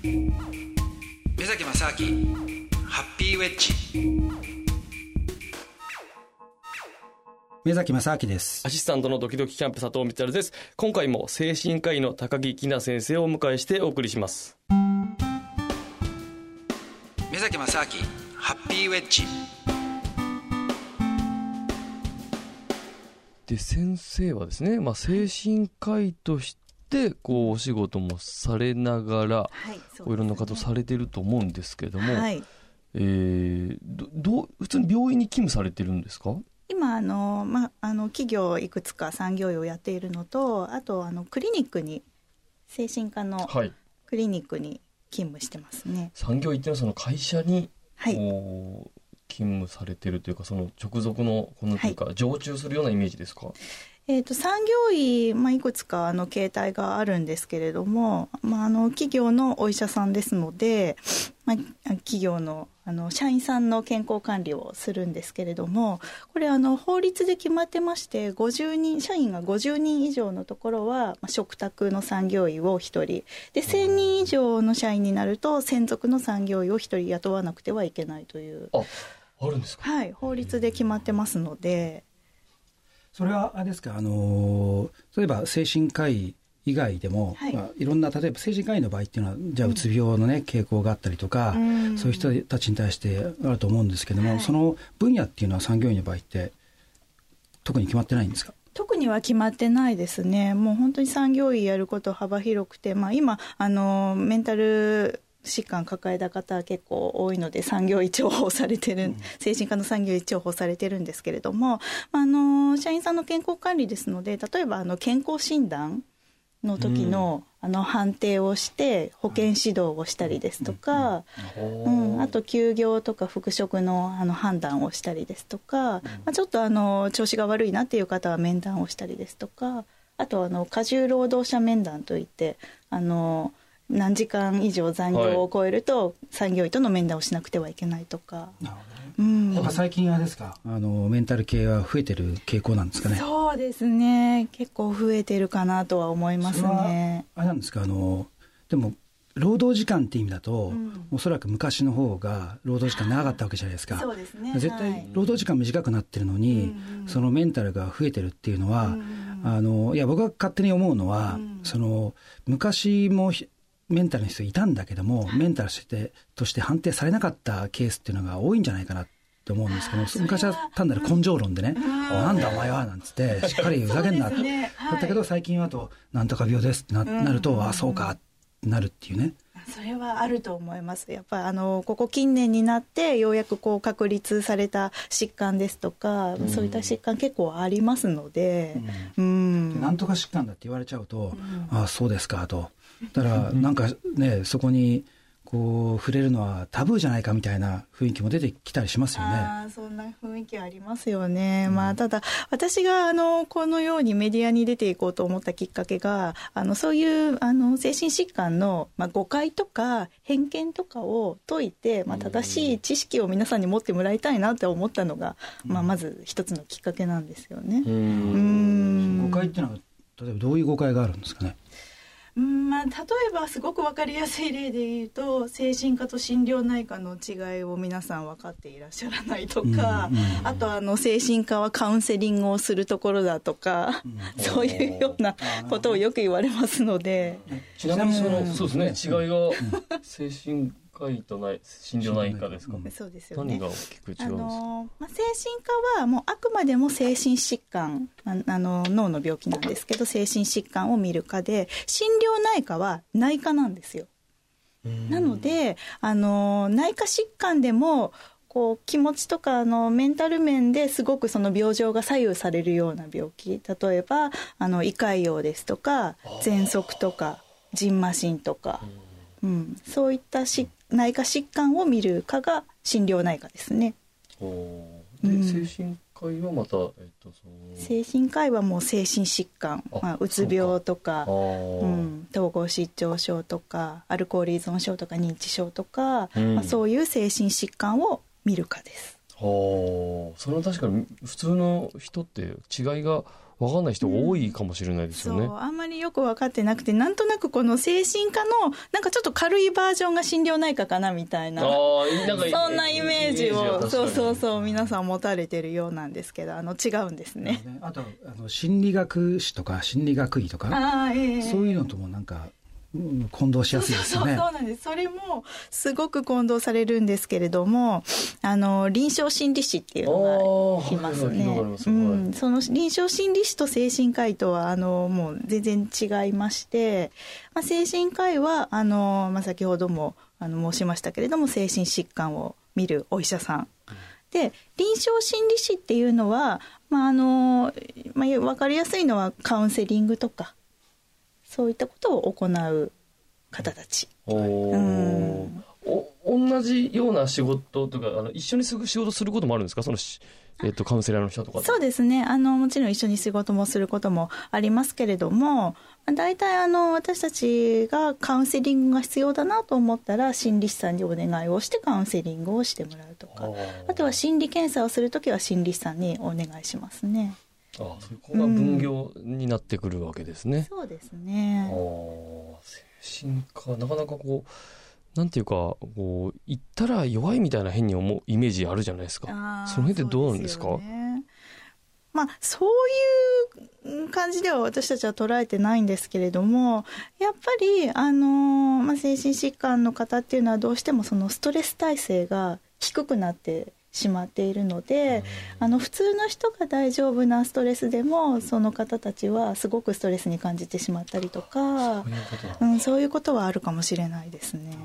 目崎正明ハッピーウェッジ。目崎正明です。アシスタントのドキドキキャンプ佐藤光です。今回も精神科医の高木きな先生をお迎えしてお送りします。目崎正明ハッピーウェッジ。で先生はですね、まあ、精神科医としてこうお仕事もされながら、はいろんな方されてると思うんですけども、はい、えー、どどう普通に病院に勤務されてるんですか？今あの、ま、あの企業いくつか産業医をやっているのとあとあのクリニックに精神科のクリニックに勤務してますね、はい、産業医っていうのはその会社に、はい、勤務されてるというかその直属のこのというか、常駐するようなイメージですか？えーと、産業医、まあ、いくつかあの形態があるんですけれども、まあ、あの企業のお医者さんですので、まあ、企業のあの社員さんの健康管理をするんですけれどもこれあの法律で決まってまして50人社員が50人以上のところは、まあ、食卓の産業医を1人。で1000人以上の社員になると専属の産業医を1人雇わなくてはいけないという。ああるんですか？はい法律で決まってますのでそれはあれですか、あの例えば精神科医以外でも、はい。まあ、いろんな例えば精神科医の場合っていうのはじゃあうつ病のね、傾向があったりとか、うん、そういう人たちに対してあると思うんですけども、はい、その分野っていうのは産業医の場合って特に決まってないんですか？特には決まってないですね。もう本当に産業医やること幅広くて、まあ今、あの、メンタル疾患抱えた方は結構多いので産業医重宝されてる、うん、精神科の産業医重宝されてるんですけれども、あの社員さんの健康管理ですので例えばあの健康診断の時の、うん、あの判定をして保健指導をしたりですとか、うん、うん、あと休業とか復職のあの判断をしたりですとか、まあ、ちょっとあの調子が悪いなっていう方は面談をしたりですとかあとあの過重労働者面談といってあの何時間以上残業を超えると産業医との面談をしなくてはいけないとか。なるほどうん、やっぱ最近はですか？あのメンタル系は増えてる傾向なんですかね。そうですね。結構増えてるかなとは思いますね。あれなんですか？あのでも労働時間って意味だと、うん、おそらく昔の方が労働時間長かったわけじゃないですか。そうですね。絶対労働時間短くなってるのに、はい、そのメンタルが増えてるっていうのは、うん、あの、いや、僕が勝手に思うのは、うん、その、昔もメンタルの人いたんだけども、メンタルしてとして判定されなかったケースっていうのが多いんじゃないかなって思うんですけど昔は単なる根性論でね「なんだお前は」なんつってしっかりふざけんな、ね。はい、だったけど最近はと「なんとか病です」ってな,、なると「ああそうか」ってなるっていうね。それはあると思います。やっぱあのここ近年になってようやくこう確立された疾患ですとか、うん、そういった疾患結構ありますので、うん、うん、なんとか疾患だって言われちゃうと、うん、ああそうですかとだからなんかねそこにこう触れるのはタブーじゃないかみたいな雰囲気も出てきたりしますよね。あそんな雰囲気ありますよね。うん、まあただ私があのこのようにメディアに出ていこうと思ったきっかけがあのそういうあの精神疾患の、まあ、誤解とか偏見とかを解いて、まあ、正しい知識を皆さんに持ってもらいたいなって思ったのが、うん、まあ、まず一つのきっかけなんですよね。誤解っていうのは例えばどういう誤解があるんですかね？うんまあ、例えばすごく分かりやすい例で言うと精神科と心療内科の違いを皆さん分かっていらっしゃらないとか、うん、あとあの精神科はカウンセリングをするところだとか、うん、そういうようなことをよく言われますので。ちなみにその、そうですね。違いが精神科医とない心療内科ですか、そうですよね。何が大きく違うんですか、あのまあ、精神科はもうあくまでも精神疾患ああの脳の病気なんですけど精神疾患を見る科で心療内科は内科なんですよ。なのであの内科疾患でもこう気持ちとかのメンタル面ですごくその病状が左右されるような病気。例えばあの胃潰瘍ですとか喘息とかじんましんとか、うん、そういった疾内科疾患を見る科が心療内科ですね。で、うん、精神科医はまた、えっと、精神科医はもう精神疾患。まあ、うつ病とかうん、統合失調症とかアルコール依存症とか認知症とか、うん、まあ、そういう精神疾患を見る科です。はあそれは確かに普通の人って違いが分かんない人が多いかもしれないですよね。うん、あんまりよく分かってなくて、なんとなくこの精神科の、なんかちょっと軽いバージョンが心療内科かなみたいな、なんかそんなイメージを、そうそうそう、皆さん持たれてるようなんですけど、あの違うんですね。あとあの心理学史とか心理学医とか、えー、そういうのともなんか混同しやすいですよね。そうなんです。それもすごく混同されるんですけれども、あの臨床心理士っていうのがいますね。うん、その臨床心理士と精神科医とはあのもう全然違いまして、まあ、精神科医はあのまあ先ほどもあの申しましたけれども精神疾患を見るお医者さん。で臨床心理士っていうのは、まああのまあ、分かりやすいのはカウンセリングとかそういったことを行う方たち。うん、お同じような仕事とかあの一緒にすぐ仕事することもあるんですか？そのえっと、カウンセラーの人とかそうですね。あのもちろん一緒に仕事もすることもありますけれども大体あの私たちがカウンセリングが必要だなと思ったら心理師さんにお願いをしてカウンセリングをしてもらうとか。あとは心理検査をするときは心理師さんにお願いしますね。あそこが分業になってくるわけですね。うん、そうですね。精神科なかなかこうなんていうかこう言ったら弱いみたいな変に思うイメージあるじゃないですか。その辺ってどうなんですか？まあそういう感じでは私たちは捉えてないんですけれどもやっぱりあのまあ精神疾患の方っていうのはどうしてもそのストレス耐性が低くなってしまっているので、あの普通の人が大丈夫なストレスでもその方たちはすごくストレスに感じてしまったりとかうん、そういうことはあるかもしれないですね。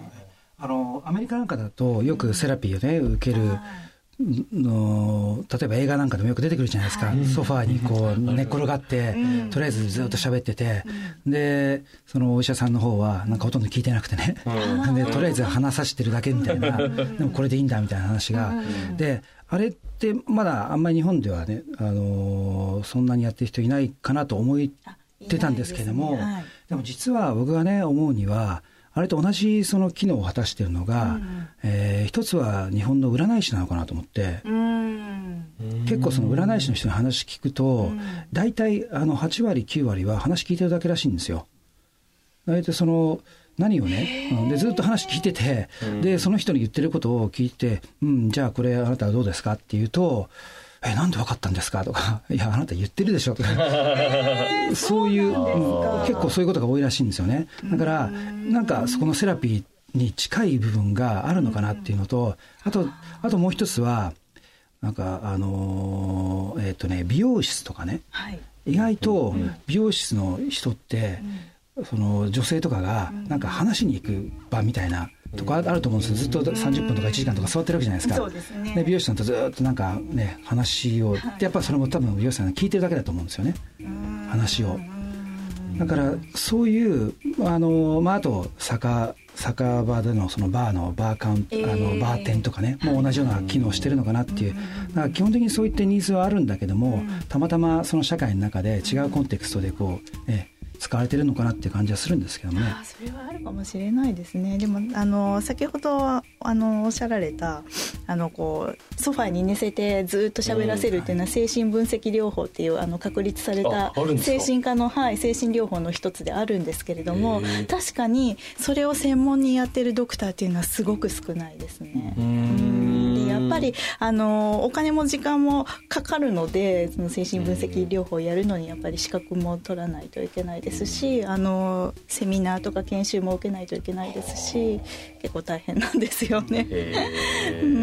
あのアメリカなんかだとよくセラピーをね受ける、の例えば映画なんかでもよく出てくるじゃないですか、はい、ソファーにこう寝っ転がって、うん、とりあえずずっと喋ってて、うん、でそのお医者さんの方はなんかほとんど聞いてなくてね、うん、でとりあえず話させてるだけみたいな。でもこれでいいんだみたいな話が、であれってまだあんまり日本ではね、あのー、そんなにやってる人いないかなと思ってたんですけども、でね。はい、でも実は僕がね思うにはあれと同じその機能を果たしているのが、うん、えー、一つは日本の占い師なのかなと思って、結構その占い師の人に話聞くと、大体あの8割9割は話聞いてるだけらしいんですよ。大体その何をね、でずっと話聞いてて、でその人に言ってることを聞いて、うん、じゃあこれあなたはどうですかっていうと、え、なんで分かったんですか？とか、いや、あなた言ってるでしょとか、そういう、結構そういうことが多いらしいんですよね。だから、なんかそこのセラピーに近い部分があるのかなっていうのと、あと、あともう一つは、なんか、あのえっ、ー、とね、美容室とかね、はい、意外と美容室の人って、その女性とかが、なんか話しに行く場みたいな、とかあると思うんですずっと30分とか1時間とか座ってるわけじゃないですか。そうね。美容師さんとずっとなんかね、話を、やっぱそれも多分美容師さんが聞いてるだけだと思うんですよね。話を。だからそういうあのまああと酒酒場でのそのバーのバーカウント、えー、あのバー店とかねもう同じような機能してるのかなっていう、だから基本的にそういったニーズはあるんだけども、たまたまその社会の中で違うコンテクストでこう、え使われてるのかなっていう感じはするんですけどね。それはあるかもしれないですね。でもあの先ほどあのおっしゃられたあのこうソファーに寝せてずっと喋らせるっていうのは精神分析療法っていうあの確立された精神科のはい精神療法の一つであるんですけれども、確かにそれを専門にやってるドクターっていうのはすごく少ないですね。でやっぱりあのお金も時間もかかるのでその精神分析療法をやるのにやっぱり資格も取らないといけないですですしあのセミナーとか研修も受けないといけないですし結構大変なんですよね。うん